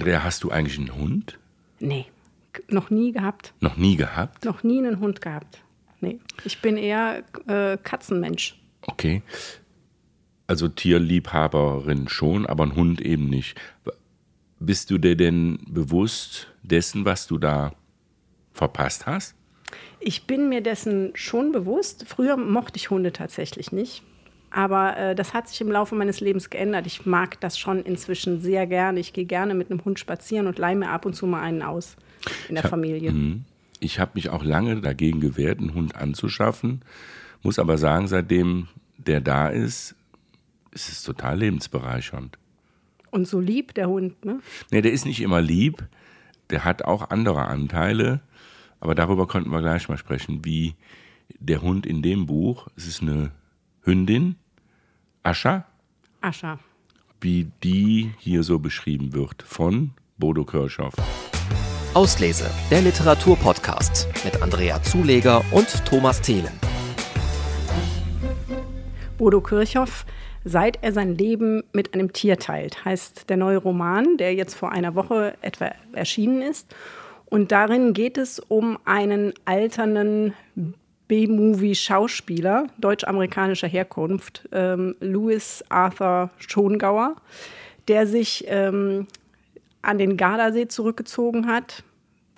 Andrea, hast du eigentlich einen Hund? Nee, noch nie gehabt. Noch nie gehabt? Noch nie einen Hund gehabt. Nee, ich bin eher äh, Katzenmensch. Okay. Also Tierliebhaberin schon, aber ein Hund eben nicht. Bist du dir denn bewusst dessen, was du da verpasst hast? Ich bin mir dessen schon bewusst. Früher mochte ich Hunde tatsächlich nicht. Aber äh, das hat sich im Laufe meines Lebens geändert. Ich mag das schon inzwischen sehr gerne. Ich gehe gerne mit einem Hund spazieren und leihe mir ab und zu mal einen aus in der Familie. Ich habe mich auch lange dagegen gewehrt, einen Hund anzuschaffen. Muss aber sagen, seitdem der da ist, ist es total lebensbereichernd. Und so lieb der Hund, ne? Nee, der ist nicht immer lieb. Der hat auch andere Anteile. Aber darüber könnten wir gleich mal sprechen, wie der Hund in dem Buch, es ist eine Hündin, Ascha, Ascha. wie die hier so beschrieben wird von Bodo Kirchhoff. Auslese, der Literaturpodcast mit Andrea Zuleger und Thomas Thelen. Bodo Kirchhoff, seit er sein Leben mit einem Tier teilt, heißt der neue Roman, der jetzt vor einer Woche etwa erschienen ist. Und darin geht es um einen alternden B-Movie-Schauspieler deutsch-amerikanischer Herkunft, ähm, Louis Arthur Schongauer, der sich ähm, an den Gardasee zurückgezogen hat,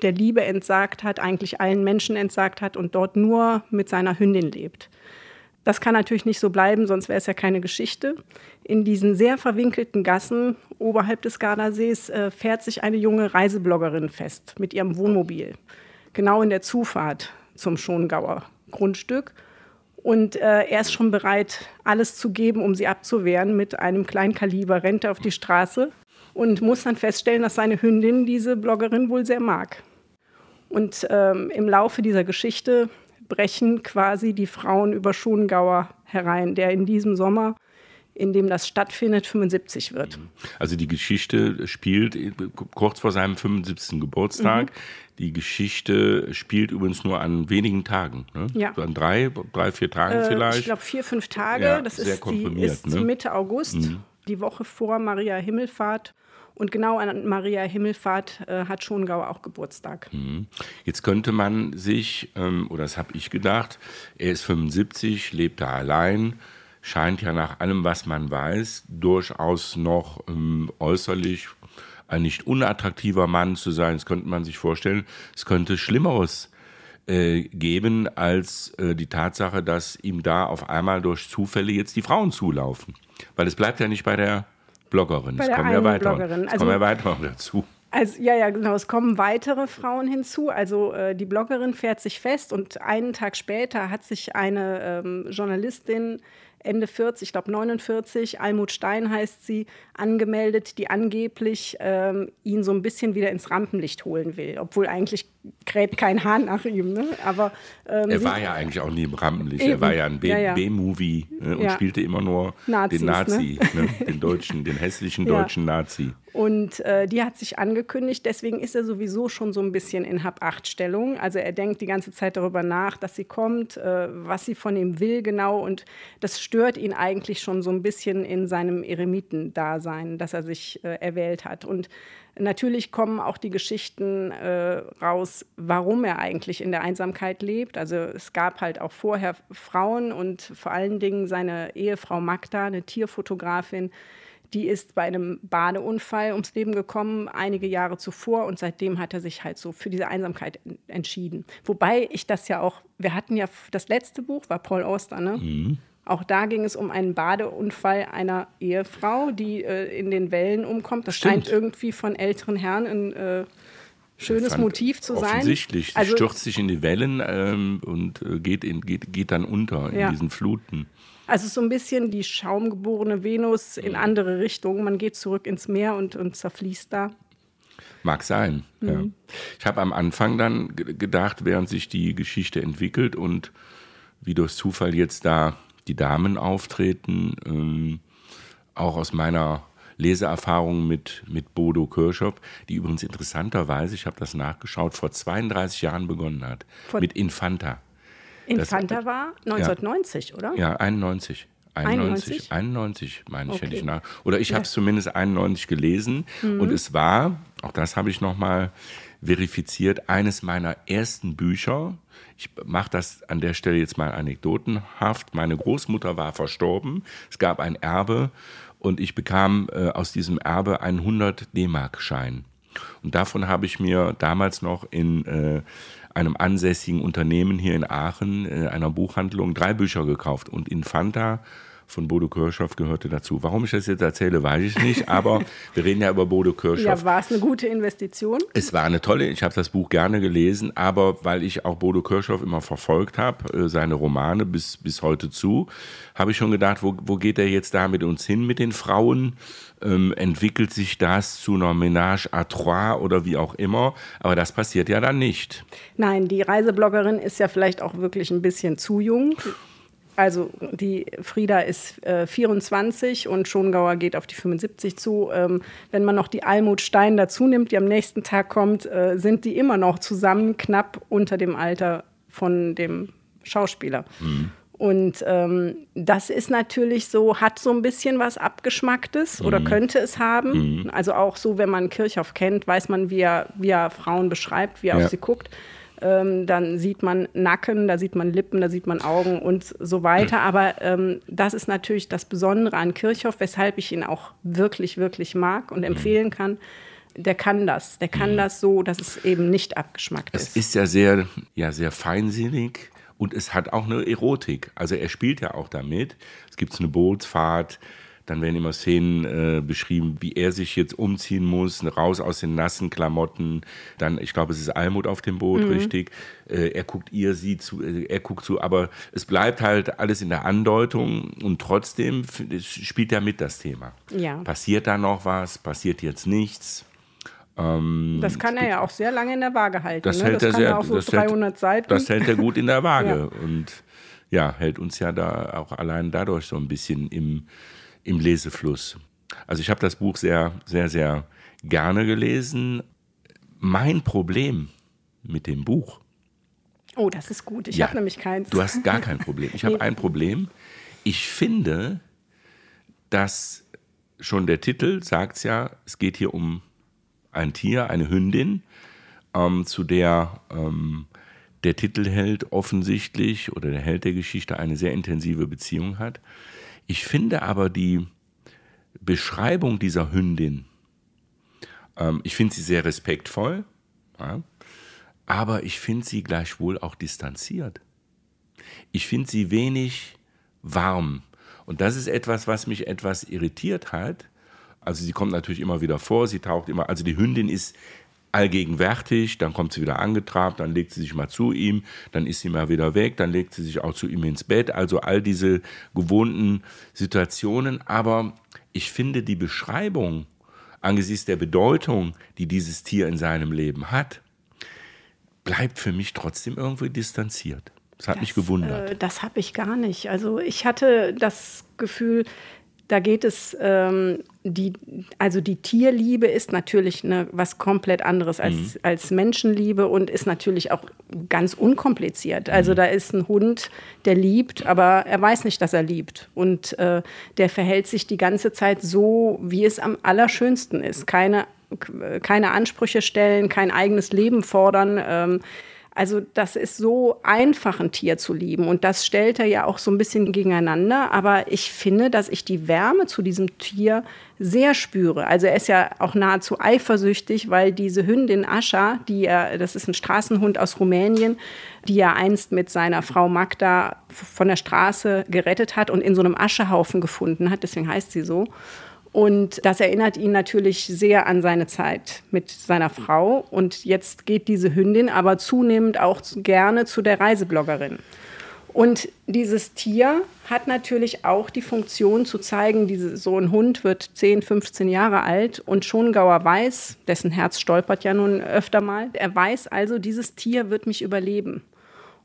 der Liebe entsagt hat, eigentlich allen Menschen entsagt hat und dort nur mit seiner Hündin lebt. Das kann natürlich nicht so bleiben, sonst wäre es ja keine Geschichte. In diesen sehr verwinkelten Gassen oberhalb des Gardasees äh, fährt sich eine junge Reisebloggerin fest mit ihrem Wohnmobil. Genau in der Zufahrt zum Schongauer Grundstück. Und äh, er ist schon bereit, alles zu geben, um sie abzuwehren. Mit einem Kleinkaliber rennt auf die Straße und muss dann feststellen, dass seine Hündin diese Bloggerin wohl sehr mag. Und ähm, im Laufe dieser Geschichte brechen quasi die Frauen über Schongauer herein, der in diesem Sommer, in dem das stattfindet, 75 wird. Also die Geschichte spielt kurz vor seinem 75. Geburtstag. Die Geschichte spielt übrigens nur an wenigen Tagen. Ne? Ja. So an drei, drei, vier Tagen Äh, vielleicht. Ich glaube vier, fünf Tage. Ja, das ist, die, ist ne? Mitte August, die Woche vor Maria Himmelfahrt. Und genau an Maria Himmelfahrt äh, hat Schongauer auch Geburtstag. Jetzt könnte man sich, ähm, oder das habe ich gedacht, er ist 75, lebt da allein, scheint ja nach allem, was man weiß, durchaus noch ähm, äußerlich ein nicht unattraktiver Mann zu sein. Das könnte man sich vorstellen, es könnte Schlimmeres äh, geben als äh, die Tatsache, dass ihm da auf einmal durch Zufälle jetzt die Frauen zulaufen. Weil es bleibt ja nicht bei der Bloggerin, Bei es kommen ja weiter, Bloggerin. es Also- kommen ja weiter dazu. Also, ja, ja, genau. Es kommen weitere Frauen hinzu. Also äh, die Bloggerin fährt sich fest und einen Tag später hat sich eine ähm, Journalistin Ende 40, ich glaube 49, Almut Stein heißt sie, angemeldet, die angeblich ähm, ihn so ein bisschen wieder ins Rampenlicht holen will. Obwohl eigentlich kräht kein Hahn nach ihm. Ne? Aber ähm, Er war ja eigentlich auch nie im Rampenlicht. Eben. Er war ja ein B- Ja, ja. B-Movie ne, und Ja. spielte immer nur Nazis, den Nazi, ne? den deutschen, den hässlichen deutschen Nazi. Und äh, die hat sich angekündigt, deswegen ist er sowieso schon so ein bisschen in Hab-Acht-Stellung. Also er denkt die ganze Zeit darüber nach, dass sie kommt, äh, was sie von ihm will genau. Und das stört ihn eigentlich schon so ein bisschen in seinem Eremitendasein, das er sich äh, erwählt hat. Und natürlich kommen auch die Geschichten äh, raus, warum er eigentlich in der Einsamkeit lebt. Also es gab halt auch vorher Frauen und vor allen Dingen seine Ehefrau Magda, eine Tierfotografin, die ist bei einem Badeunfall ums Leben gekommen, einige Jahre zuvor. Und seitdem hat er sich halt so für diese Einsamkeit en- entschieden. Wobei ich das ja auch, wir hatten ja, das letzte Buch war Paul Auster, ne? Mhm. Auch da ging es um einen Badeunfall einer Ehefrau, die äh, in den Wellen umkommt. Das Stimmt. scheint irgendwie von älteren Herren ein äh, schönes Motiv zu sein. Offensichtlich. Sie Also, stürzt sich in die Wellen ähm, und äh, geht, in, geht, geht dann unter in Ja. diesen Fluten. also so ein bisschen die schaumgeborene Venus in andere Richtungen. Man geht zurück ins Meer und, und zerfließt da. Mag sein. Ja. Mhm. Ich habe am Anfang dann ge- gedacht, während sich die Geschichte entwickelt und wie durch Zufall jetzt da die Damen auftreten, ähm, auch aus meiner Leseerfahrung mit, mit Bodo Kirchhoff, die übrigens interessanterweise, ich habe das nachgeschaut, vor 32 Jahren begonnen hat. Vor- mit Infanta. Infanta war 1990, oder? Ja, 91. 91, 91? 91 meine ich, hätte Okay. ich nach. Oder ich habe es zumindest 91 gelesen Mhm. und es war auch das habe ich nochmal verifiziert, eines meiner ersten Bücher. Ich mache das an der Stelle jetzt mal anekdotenhaft. Meine Großmutter war verstorben. Es gab ein Erbe und ich bekam äh, aus diesem Erbe einen 100 D-Mark-Schein. Und davon habe ich mir damals noch in äh, einem ansässigen Unternehmen hier in Aachen, äh, einer Buchhandlung, drei Bücher gekauft. Und Infanta von Bodo Kirchhoff gehörte dazu. Warum ich das jetzt erzähle, weiß ich nicht, aber wir reden ja über Bodo Kirchhoff. Ja, war es eine gute Investition? Es war eine tolle, ich habe das Buch gerne gelesen, aber weil ich auch Bodo Kirchhoff immer verfolgt habe, äh, seine Romane bis, bis heute zu, habe ich schon gedacht, wo, wo geht er jetzt da mit uns hin, mit den Frauen? Ähm, entwickelt sich das zu einer Ménage à trois oder wie auch immer? Aber das passiert ja dann nicht. Nein, die Reisebloggerin ist ja vielleicht auch wirklich ein bisschen zu jung also die Frieda ist äh, 24 und Schongauer geht auf die 75 zu. Ähm, wenn man noch die Almut Stein dazu nimmt, die am nächsten Tag kommt, äh, sind die immer noch zusammen knapp unter dem Alter von dem Schauspieler. Mhm. Und ähm, das ist natürlich so, hat so ein bisschen was Abgeschmacktes mhm. oder könnte es haben. Mhm. Also auch so, wenn man Kirchhoff kennt, weiß man, wie er, wie er Frauen beschreibt, wie er ja. auf sie guckt ähm, dann sieht man Nacken, da sieht man Lippen, da sieht man Augen und so weiter. Aber ähm, das ist natürlich das Besondere an Kirchhoff, weshalb ich ihn auch wirklich, wirklich mag und empfehlen kann. Der kann das. Der kann mhm. das so, dass es eben nicht abgeschmackt ist. Es ist ja sehr, ja sehr feinsinnig und es hat auch eine Erotik. Also er spielt ja auch damit. Es gibt eine Bootsfahrt, dann werden immer Szenen äh, beschrieben, wie er sich jetzt umziehen muss, raus aus den nassen Klamotten. Dann, ich glaube, es ist Almut auf dem Boot, mhm. richtig. Äh, er guckt ihr, sie zu, äh, er guckt zu, aber es bleibt halt alles in der Andeutung und trotzdem spielt er mit das Thema. Ja. Passiert da noch was? Passiert jetzt nichts? Ähm, das kann er ja auch sehr lange in der Waage halten. Das, ne? hält das er sehr, auch so 300 hält, Seiten. Das hält er gut in der Waage ja. und ja, hält uns ja da auch allein dadurch so ein bisschen im, im Lesefluss. Also ich habe das Buch sehr, sehr, sehr gerne gelesen. Mein Problem mit dem Buch. Oh, das ist gut. Ich ja, habe nämlich keins. Du hast gar kein Problem. Ich habe nee. ein Problem. Ich finde, dass schon der Titel sagt es ja, es geht hier um ein Tier, eine Hündin, ähm, zu der ähm, der Titelheld offensichtlich oder der Held der Geschichte eine sehr intensive Beziehung hat. Ich finde aber die Beschreibung dieser Hündin, ähm, ich finde sie sehr respektvoll, ja, aber ich finde sie gleichwohl auch distanziert. Ich finde sie wenig warm. Und das ist etwas, was mich etwas irritiert hat. Also sie kommt natürlich immer wieder vor, sie taucht immer, also die Hündin ist allgegenwärtig, dann kommt sie wieder angetrabt, dann legt sie sich mal zu ihm, dann ist sie mal wieder weg, dann legt sie sich auch zu ihm ins Bett. Also all diese gewohnten Situationen. Aber ich finde die Beschreibung angesichts der Bedeutung, die dieses Tier in seinem Leben hat, bleibt für mich trotzdem irgendwie distanziert. Das hat das, mich gewundert. Äh, das habe ich gar nicht. Also ich hatte das Gefühl, da geht es, ähm, die, also die Tierliebe ist natürlich ne, was komplett anderes als, mhm. als Menschenliebe und ist natürlich auch ganz unkompliziert. Also mhm. da ist ein Hund, der liebt, aber er weiß nicht, dass er liebt. Und äh, der verhält sich die ganze Zeit so, wie es am allerschönsten ist. Keine, keine Ansprüche stellen, kein eigenes Leben fordern. Ähm, also das ist so einfach, ein Tier zu lieben. Und das stellt er ja auch so ein bisschen gegeneinander. Aber ich finde, dass ich die Wärme zu diesem Tier sehr spüre. Also er ist ja auch nahezu eifersüchtig, weil diese Hündin Ascha, die er, das ist ein Straßenhund aus Rumänien, die er einst mit seiner Frau Magda von der Straße gerettet hat und in so einem Aschehaufen gefunden hat. Deswegen heißt sie so. Und das erinnert ihn natürlich sehr an seine Zeit mit seiner Frau. Und jetzt geht diese Hündin aber zunehmend auch gerne zu der Reisebloggerin. Und dieses Tier hat natürlich auch die Funktion zu zeigen, diese, so ein Hund wird 10, 15 Jahre alt und Schongauer weiß, dessen Herz stolpert ja nun öfter mal, er weiß also, dieses Tier wird mich überleben.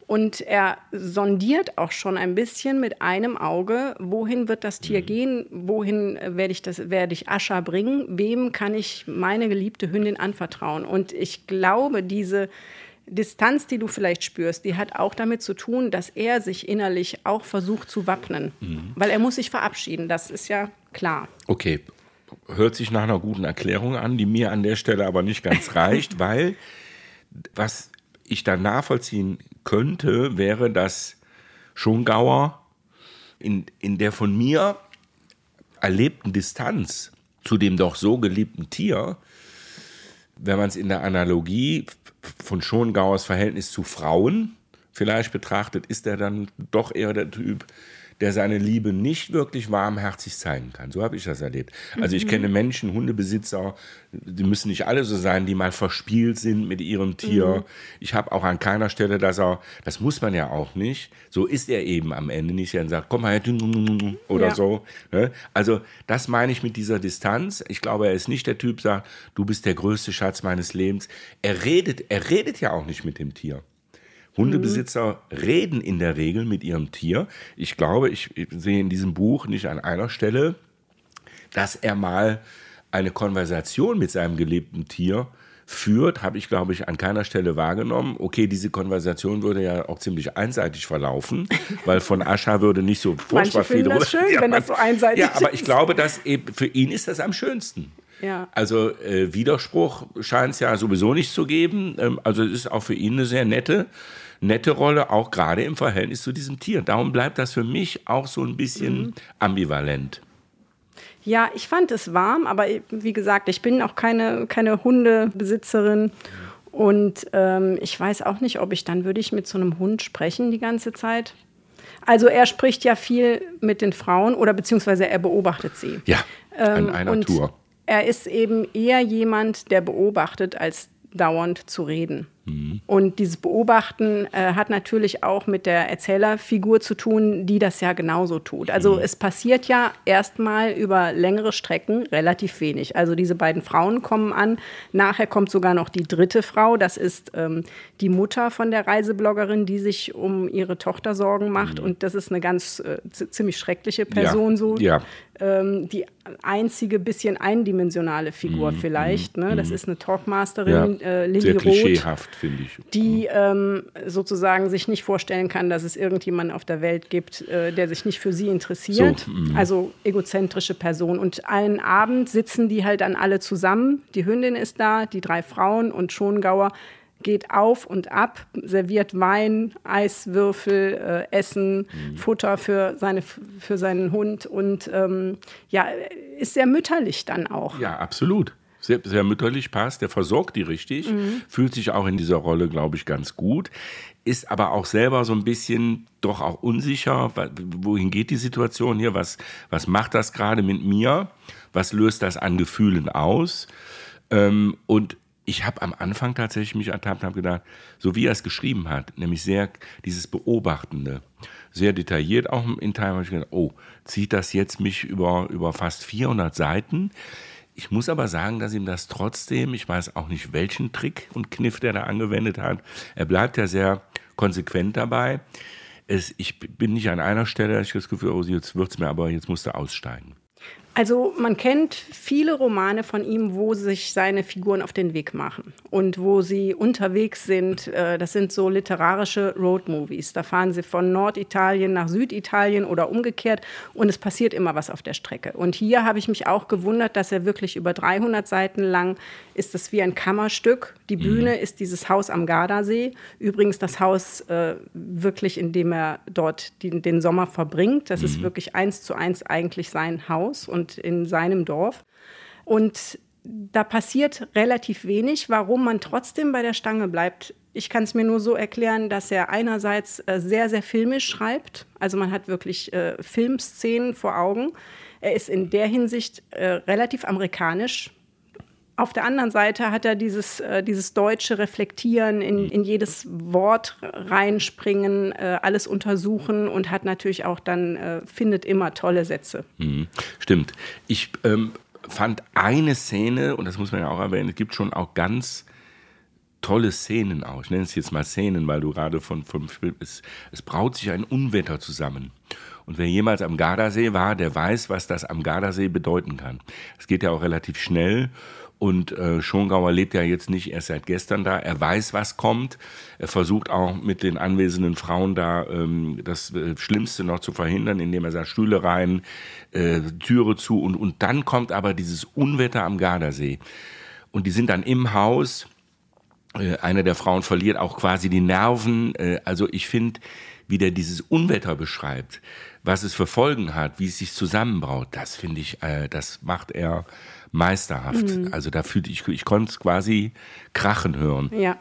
Und er sondiert auch schon ein bisschen mit einem Auge, wohin wird das Tier mhm. gehen, wohin werde ich, das, werde ich Ascha bringen, wem kann ich meine geliebte Hündin anvertrauen. Und ich glaube, diese Distanz, die du vielleicht spürst, die hat auch damit zu tun, dass er sich innerlich auch versucht zu wappnen. Mhm. Weil er muss sich verabschieden, das ist ja klar. Okay, hört sich nach einer guten Erklärung an, die mir an der Stelle aber nicht ganz reicht, weil was ich dann nachvollziehen könnte, wäre, dass Schongauer in, in der von mir erlebten Distanz zu dem doch so geliebten Tier, wenn man es in der Analogie von Schongauers Verhältnis zu Frauen vielleicht betrachtet, ist er dann doch eher der Typ, der seine Liebe nicht wirklich warmherzig zeigen kann. So habe ich das erlebt. Also ich mhm. kenne Menschen, Hundebesitzer, die müssen nicht alle so sein, die mal verspielt sind mit ihrem Tier. Mhm. Ich habe auch an keiner Stelle, dass er, das muss man ja auch nicht, so ist er eben am Ende nicht, er sagt, komm mal her, oder ja. so. Ne? Also das meine ich mit dieser Distanz. Ich glaube, er ist nicht der Typ, der sagt, du bist der größte Schatz meines Lebens. Er redet, er redet ja auch nicht mit dem Tier. Hundebesitzer mhm. reden in der Regel mit ihrem Tier. Ich glaube, ich sehe in diesem Buch nicht an einer Stelle, dass er mal eine Konversation mit seinem geliebten Tier führt, habe ich, glaube ich, an keiner Stelle wahrgenommen. Okay, diese Konversation würde ja auch ziemlich einseitig verlaufen, weil von Ascha würde nicht so furchtbar viel drüber. Das schön, ja, wenn man, das so einseitig ist. Ja, aber ich glaube, dass eben für ihn ist das am schönsten. Ja. Also äh, Widerspruch scheint es ja sowieso nicht zu geben. Ähm, also es ist auch für ihn eine sehr nette nette Rolle, auch gerade im Verhältnis zu diesem Tier. Darum bleibt das für mich auch so ein bisschen mhm. ambivalent. Ja, ich fand es warm, aber wie gesagt, ich bin auch keine, keine Hundebesitzerin. Und ähm, ich weiß auch nicht, ob ich dann würde ich mit so einem Hund sprechen die ganze Zeit. Also er spricht ja viel mit den Frauen oder beziehungsweise er beobachtet sie. Ja, an ähm, einer Tour. Er ist eben eher jemand, der beobachtet, als dauernd zu reden. Mhm. Und dieses Beobachten äh, hat natürlich auch mit der Erzählerfigur zu tun, die das ja genauso tut. Also mhm. es passiert ja erstmal über längere Strecken relativ wenig. Also diese beiden Frauen kommen an. Nachher kommt sogar noch die dritte Frau. Das ist ähm, die Mutter von der Reisebloggerin, die sich um ihre Tochter Sorgen macht. Mhm. Und das ist eine ganz äh, ziemlich schreckliche Person ja. so. Ja. Ähm, die einzige bisschen eindimensionale Figur mhm. vielleicht. Ne? Das mhm. ist eine Talkmasterin, ja. äh, Lilly Sehr klischeehaft finde ich. Die ähm, sozusagen sich nicht vorstellen kann, dass es irgendjemanden auf der Welt gibt, äh, der sich nicht für sie interessiert. So, mm. also egozentrische Person. Und einen Abend sitzen die halt dann alle zusammen. Die Hündin ist da, die drei Frauen und Schongauer geht auf und ab, serviert Wein, Eiswürfel, äh, Essen, mhm. Futter für, seine, für seinen Hund und ähm, ja, ist sehr mütterlich dann auch. Ja, absolut sehr, sehr mütterlich passt, der versorgt die richtig, mhm. fühlt sich auch in dieser Rolle, glaube ich, ganz gut, ist aber auch selber so ein bisschen doch auch unsicher, wohin geht die Situation hier, was, was macht das gerade mit mir, was löst das an Gefühlen aus ähm, und ich habe am Anfang tatsächlich mich ertappt und habe gedacht, so wie er es geschrieben hat, nämlich sehr dieses Beobachtende, sehr detailliert auch in Teilen, habe ich gedacht, oh, zieht das jetzt mich über, über fast 400 Seiten? Ich muss aber sagen, dass ihm das trotzdem, ich weiß auch nicht, welchen Trick und Kniff der da angewendet hat, er bleibt ja sehr konsequent dabei. Es, ich bin nicht an einer Stelle, ich das Gefühl, oh, jetzt wird es mir aber, jetzt musst aussteigen. Also man kennt viele Romane von ihm, wo sich seine Figuren auf den Weg machen und wo sie unterwegs sind. Äh, das sind so literarische Roadmovies. Da fahren sie von Norditalien nach Süditalien oder umgekehrt und es passiert immer was auf der Strecke. Und hier habe ich mich auch gewundert, dass er wirklich über 300 Seiten lang ist es wie ein Kammerstück. Die mhm. Bühne mhm. ist dieses Haus am Gardasee. Übrigens das Haus äh, wirklich, in dem er dort die, den Sommer verbringt. Das mhm. ist wirklich eins zu eins eigentlich sein Haus und und in seinem Dorf. Und da passiert relativ wenig, warum man trotzdem bei der Stange bleibt. Ich kann es mir nur so erklären, dass er einerseits äh, sehr, sehr filmisch schreibt. Also man hat wirklich äh, Filmszenen vor Augen. Er ist in der Hinsicht äh, relativ amerikanisch. Auf der anderen Seite hat er dieses, äh, dieses deutsche Reflektieren, in, in jedes Wort reinspringen, äh, alles untersuchen und hat natürlich auch dann, äh, findet immer tolle Sätze. Mhm. Stimmt. Ich ähm, fand eine Szene, und das muss man ja auch erwähnen, es gibt schon auch ganz tolle Szenen auch. Ich nenne es jetzt mal Szenen, weil du gerade von, von es, es braut sich ein Unwetter zusammen. Und wer jemals am Gardasee war, der weiß, was das am Gardasee bedeuten kann. Es geht ja auch relativ schnell Und äh, Schongauer lebt ja jetzt nicht erst seit gestern da. Er weiß, was kommt. Er versucht auch mit den anwesenden Frauen da ähm, das äh, Schlimmste noch zu verhindern, indem er sagt, Stühle rein, äh, Türe zu. Und, und dann kommt aber dieses Unwetter am Gardasee. Und die sind dann im Haus. Äh, eine der Frauen verliert auch quasi die Nerven. Äh, also ich finde, wie der dieses Unwetter beschreibt, was es für Folgen hat, wie es sich zusammenbraut, das finde ich, äh, das macht er meisterhaft. Mhm. Also da fühlte ich, ich konnte es quasi krachen hören. Ja.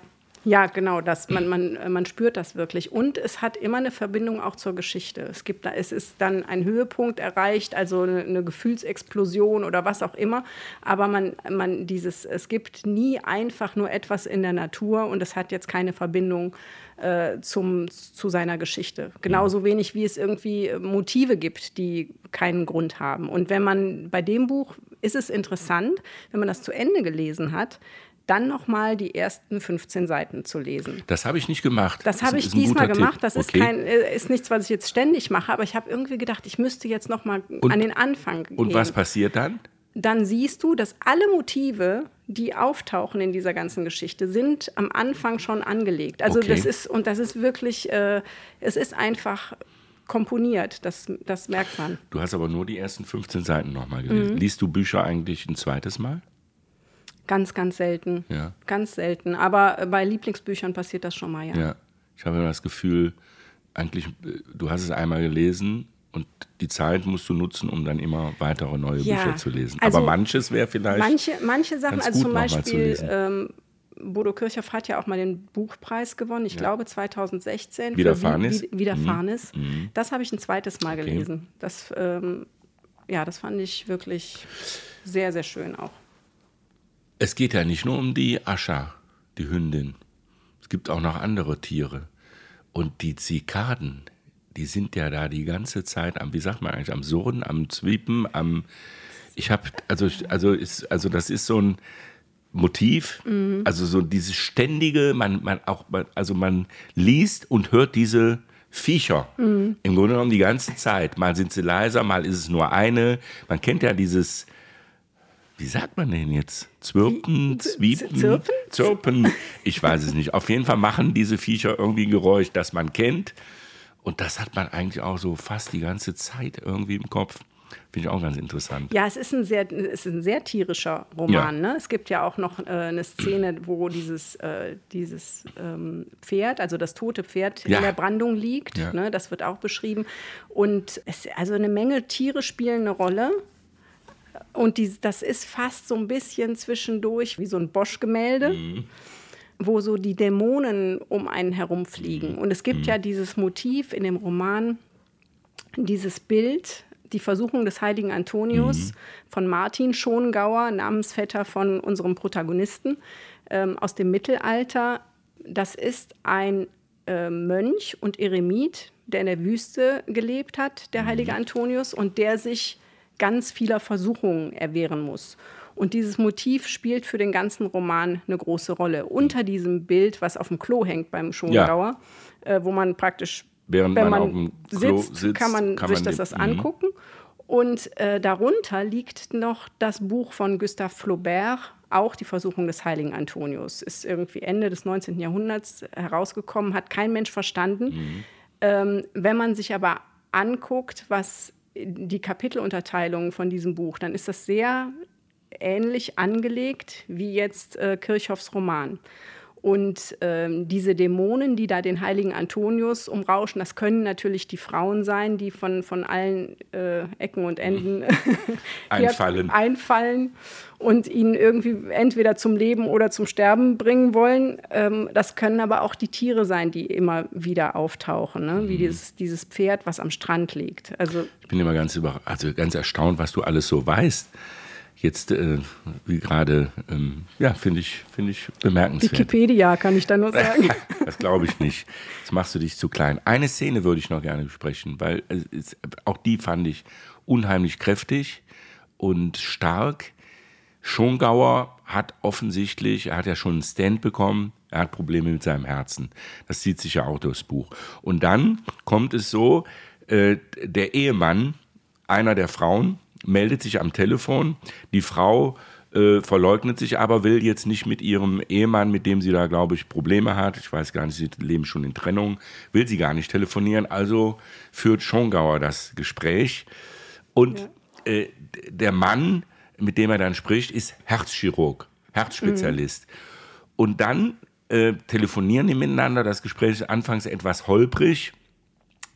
Ja, genau, das, man, man, man spürt das wirklich. Und es hat immer eine Verbindung auch zur Geschichte. Es, gibt, es ist dann ein Höhepunkt erreicht, also eine, eine Gefühlsexplosion oder was auch immer. Aber man, man dieses, es gibt nie einfach nur etwas in der Natur und es hat jetzt keine Verbindung äh, zum, zu seiner Geschichte. Genauso wenig wie es irgendwie Motive gibt, die keinen Grund haben. Und wenn man bei dem Buch ist es interessant, wenn man das zu Ende gelesen hat, dann nochmal die ersten 15 Seiten zu lesen. Das habe ich nicht gemacht. Das habe ich diesmal gemacht. Das ist, kein, äh, ist nichts, was ich jetzt ständig mache, aber ich habe irgendwie gedacht, ich müsste jetzt nochmal an den Anfang gehen. Und was passiert dann? Dann siehst du, dass alle Motive, die auftauchen in dieser ganzen Geschichte, sind am Anfang schon angelegt. Also Okay. das ist, und das ist wirklich, äh, es ist einfach komponiert, das, das merkt man. Du hast aber nur die ersten 15 Seiten nochmal gelesen. Mhm. Liest du Bücher eigentlich ein zweites Mal? Ganz, ganz selten. Ja. Ganz selten. Aber bei Lieblingsbüchern passiert das schon mal, ja. Ja. Ich habe immer das Gefühl, eigentlich, äh, du hast es einmal gelesen und die Zeit musst du nutzen, um dann immer weitere neue Ja, Bücher zu lesen. also aber manches wäre vielleicht. Manche, manche Sachen, also zum Beispiel, ähm, Bodo Kirchhoff hat ja auch mal den Buchpreis gewonnen, ich glaube 2016. für Widerfahrenes? Wie- Wie- Widerfahrenes. Mhm. Das habe ich ein zweites Mal gelesen. Das, ähm, ja, das fand ich wirklich sehr, sehr schön auch. Es geht ja nicht nur um die Ascha, die Hündin. Es gibt auch noch andere Tiere. Und die Zikaden, die sind ja da die ganze Zeit am, wie sagt man eigentlich, am Surren, am Zwiepen, am. Ich habe, also, also, ist, also das ist so ein Motiv, also so dieses ständige, man, man auch, man, also man liest und hört diese Viecher im Grunde genommen die ganze Zeit. Mal sind sie leiser, mal ist es nur eine. Man kennt ja dieses, wie sagt man denn jetzt? Zwirpen, Zwiepen, Zirpen? Zirpen. Ich weiß es nicht. Auf jeden Fall machen diese Viecher irgendwie ein Geräusch, das man kennt. Und das hat man eigentlich auch so fast die ganze Zeit irgendwie im Kopf. Finde ich auch ganz interessant. Ja, es ist ein sehr, es ist ein sehr tierischer Roman. Ja. Ne? Es gibt ja auch noch äh, eine Szene, wo dieses, äh, dieses ähm, Pferd, also das tote Pferd, Ja. in der Brandung liegt. Ja. Ne? Das wird auch beschrieben. Und es, also eine Menge Tiere spielen eine Rolle. Und die, das ist fast so ein bisschen zwischendurch wie so ein Bosch-Gemälde. Wo so die Dämonen um einen herumfliegen. Und es gibt ja dieses Motiv in dem Roman, dieses Bild, die Versuchung des heiligen Antonius von Martin Schongauer, Namensvetter von unserem Protagonisten ähm, aus dem Mittelalter. Das ist ein äh, Mönch und Eremit, der in der Wüste gelebt hat, der heilige Antonius, und der sich ganz vieler Versuchungen erwehren muss. Und dieses Motiv spielt für den ganzen Roman eine große Rolle. Unter diesem Bild, was auf dem Klo hängt beim Schongauer, äh, wo man praktisch Während wenn man man, auf dem Klo sitzt, sitzt, kann man kann sich man das, den- das mhm. angucken. Und äh, darunter liegt noch das Buch von Gustave Flaubert, auch die Versuchung des heiligen Antonius. Ist irgendwie Ende des 19. Jahrhunderts herausgekommen, hat kein Mensch verstanden. Mhm. Ähm, wenn man sich aber anguckt, was die Kapitelunterteilung von diesem Buch, dann ist das sehr ähnlich angelegt wie jetzt äh, Kirchhoffs Roman. Und ähm, diese Dämonen, die da den heiligen Antonius umrauschen, das können natürlich die Frauen sein, die von, von allen äh, Ecken und Enden Einfallen. einfallen und ihn irgendwie entweder zum Leben oder zum Sterben bringen wollen. Ähm, das können aber auch die Tiere sein, die immer wieder auftauchen, ne? wie dieses, dieses Pferd, was am Strand liegt. Also Ich bin immer ganz über, also ganz erstaunt, was du alles so weißt. Jetzt, äh, wie gerade, ähm, ja, finde ich, finde ich bemerkenswert. Wikipedia kann ich da nur sagen. Das glaube ich nicht. Jetzt machst du dich zu klein. Eine Szene würde ich noch gerne besprechen, weil es auch die fand ich unheimlich kräftig und stark. Schongauer hat offensichtlich, er hat ja schon einen Stand bekommen, er hat Probleme mit seinem Herzen. Das zieht sich ja auch durchs Buch. Und dann kommt es so, äh, der Ehemann einer der Frauen meldet sich am Telefon, die Frau äh, verleugnet sich aber, will jetzt nicht mit ihrem Ehemann, mit dem sie da, glaube ich, Probleme hat, ich weiß gar nicht, sie leben schon in Trennung, will sie gar nicht telefonieren, also führt Schongauer das Gespräch. Und ja. äh, der Mann, mit dem er dann spricht, ist Herzchirurg, Herzspezialist. Mhm. Und dann äh, telefonieren die miteinander, das Gespräch ist anfangs etwas holprig,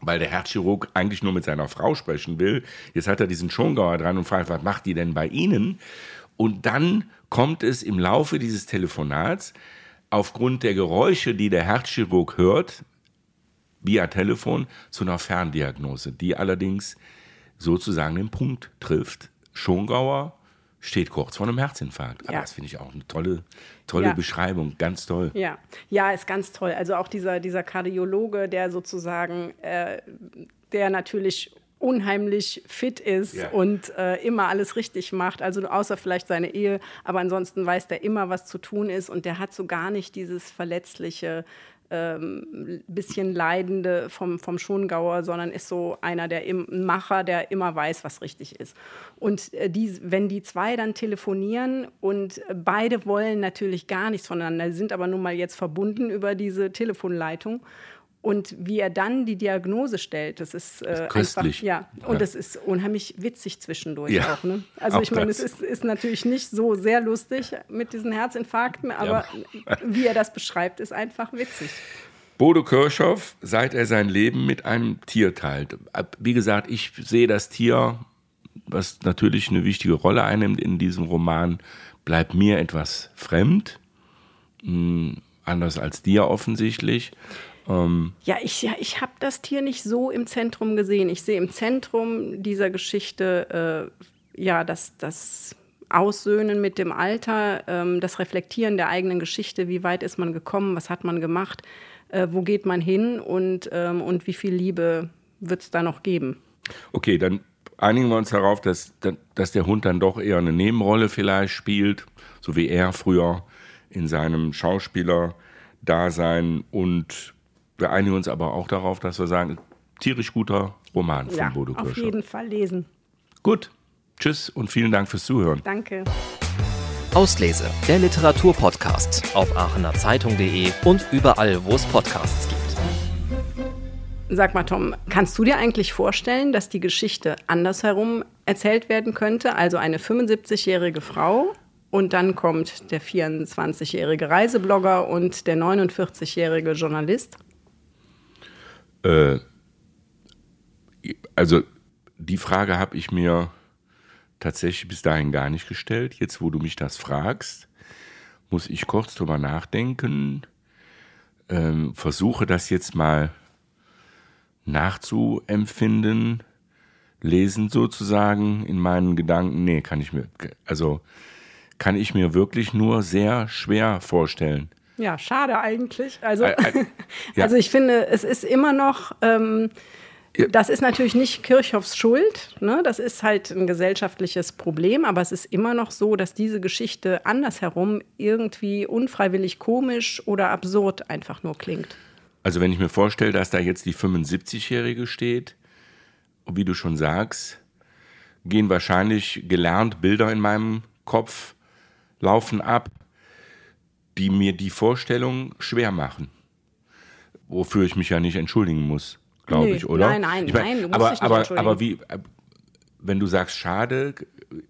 weil der Herzchirurg eigentlich nur mit seiner Frau sprechen will. Jetzt hat er diesen Schongauer dran und fragt, was macht die denn bei Ihnen? Und dann kommt es im Laufe dieses Telefonats aufgrund der Geräusche, die der Herzchirurg hört, via Telefon, zu einer Ferndiagnose, die allerdings sozusagen den Punkt trifft. Schongauer steht kurz vor einem Herzinfarkt. Aber ja. das finde ich auch eine tolle, tolle ja. Beschreibung, ganz toll. Ja, ja, ist ganz toll. Also auch dieser, dieser Kardiologe, der sozusagen, äh, der natürlich unheimlich fit ist ja. und äh, immer alles richtig macht, also außer vielleicht seine Ehe, aber ansonsten weiß der immer, was zu tun ist und der hat so gar nicht dieses verletzliche, ähm, bisschen Leidende vom, vom Schongauer, sondern ist so einer der im, Macher, der immer weiß, was richtig ist. Und äh, die, wenn die zwei dann telefonieren und beide wollen natürlich gar nichts voneinander, sind aber nun mal jetzt verbunden über diese Telefonleitung und wie er dann die Diagnose stellt, das ist, äh, das einfach, ja, und ja. das ist unheimlich witzig zwischendurch ja, auch. Ne? Also auch ich meine, es ist, ist, natürlich nicht so sehr lustig mit diesen Herzinfarkten, aber ja. wie er das beschreibt, ist einfach witzig. Bodo Kirchhoff, seit er sein Leben mit einem Tier teilt. Wie gesagt, ich sehe das Tier, was natürlich eine wichtige Rolle einnimmt in diesem Roman, bleibt mir etwas fremd, hm, anders als dir offensichtlich. Ähm ja, ich, ja, ich habe das Tier nicht so im Zentrum gesehen. Ich sehe im Zentrum dieser Geschichte äh, ja das, das Aussöhnen mit dem Alter, ähm, das Reflektieren der eigenen Geschichte, wie weit ist man gekommen, was hat man gemacht, äh, wo geht man hin? Und, ähm, und wie viel Liebe wird es da noch geben. Okay, dann einigen wir uns darauf, dass, dass der Hund dann doch eher eine Nebenrolle vielleicht spielt, so wie er früher in seinem Schauspieler-Dasein. Und wir einigen uns aber auch darauf, dass wir sagen, tierisch guter Roman von ja, Bodo Kirschhoff. Auf jeden Fall lesen. Gut, tschüss und vielen Dank fürs Zuhören. Danke. Auslese, der Literaturpodcast auf aachenerzeitung.de und überall, wo es Podcasts gibt. Sag mal, Tom, kannst du dir eigentlich vorstellen, dass die Geschichte andersherum erzählt werden könnte? Also eine 75-jährige Frau und dann kommt der 24-jährige Reiseblogger und der 49-jährige Journalist? Äh, also die Frage habe ich mir tatsächlich bis dahin gar nicht gestellt. Jetzt, wo du mich das fragst, muss ich kurz drüber nachdenken, ähm, versuche das jetzt mal nachzuempfinden, lesen sozusagen in meinen Gedanken. Nee, kann ich mir, also kann ich mir wirklich nur sehr schwer vorstellen. Ja, schade eigentlich. Also, äh, äh, ja. also ich finde, es ist immer noch, ähm, das ist natürlich nicht Kirchhoffs Schuld, ne? das ist halt ein gesellschaftliches Problem, aber es ist immer noch so, dass diese Geschichte andersherum irgendwie unfreiwillig komisch oder absurd einfach nur klingt. Also wenn ich mir vorstelle, dass da jetzt die 75-Jährige steht, wie du schon sagst, gehen wahrscheinlich gelernt Bilder in meinem Kopf, laufen ab die mir die Vorstellung schwer machen. Wofür ich mich ja nicht entschuldigen muss, glaube ich, oder? Nein, nein, ich mein, nein, du musst aber, dich aber, nicht aber wie, wenn du sagst, schade,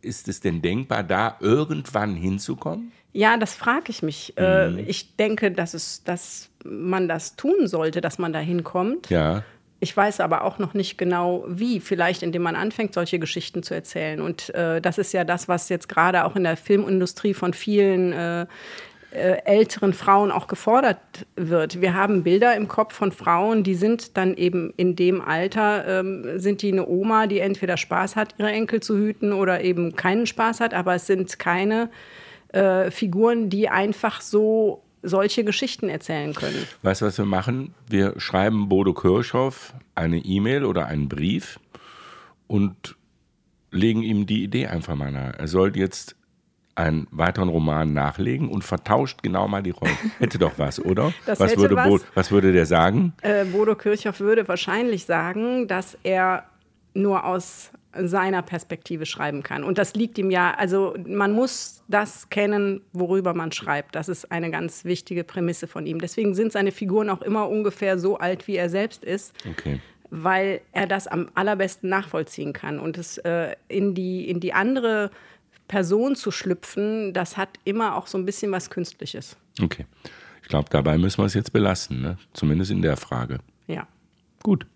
ist es denn denkbar, da irgendwann hinzukommen? Ja, das frage ich mich. Äh, mhm. Ich denke, dass, es, dass man das tun sollte, dass man da hinkommt. Ja. Ich weiß aber auch noch nicht genau, wie. Vielleicht, indem man anfängt, solche Geschichten zu erzählen. Und äh, das ist ja das, was jetzt gerade auch in der Filmindustrie von vielen äh, äh, älteren Frauen auch gefordert wird. Wir haben Bilder im Kopf von Frauen, die sind dann eben in dem Alter, ähm, sind die eine Oma, die entweder Spaß hat, ihre Enkel zu hüten oder eben keinen Spaß hat, aber es sind keine äh, Figuren, die einfach so solche Geschichten erzählen können. Weißt du, was wir machen? Wir schreiben Bodo Kirchhoff eine E-Mail oder einen Brief und legen ihm die Idee einfach mal nahe. Er soll jetzt einen weiteren Roman nachlegen und vertauscht genau mal die Rollen. Hätte doch was, oder? Das was, würde was. Bo, was würde der sagen? Äh, Bodo Kirchhoff würde wahrscheinlich sagen, dass er nur aus seiner Perspektive schreiben kann. Und das liegt ihm ja, also man muss das kennen, worüber man schreibt. Das ist eine ganz wichtige Prämisse von ihm. Deswegen sind seine Figuren auch immer ungefähr so alt, wie er selbst ist. Okay. Weil er das am allerbesten nachvollziehen kann. Und es äh, in, die, in die andere Person zu schlüpfen, das hat immer auch so ein bisschen was Künstliches. Okay. Ich glaube, dabei müssen wir es jetzt belassen, ne? zumindest in der Frage. Ja. Gut.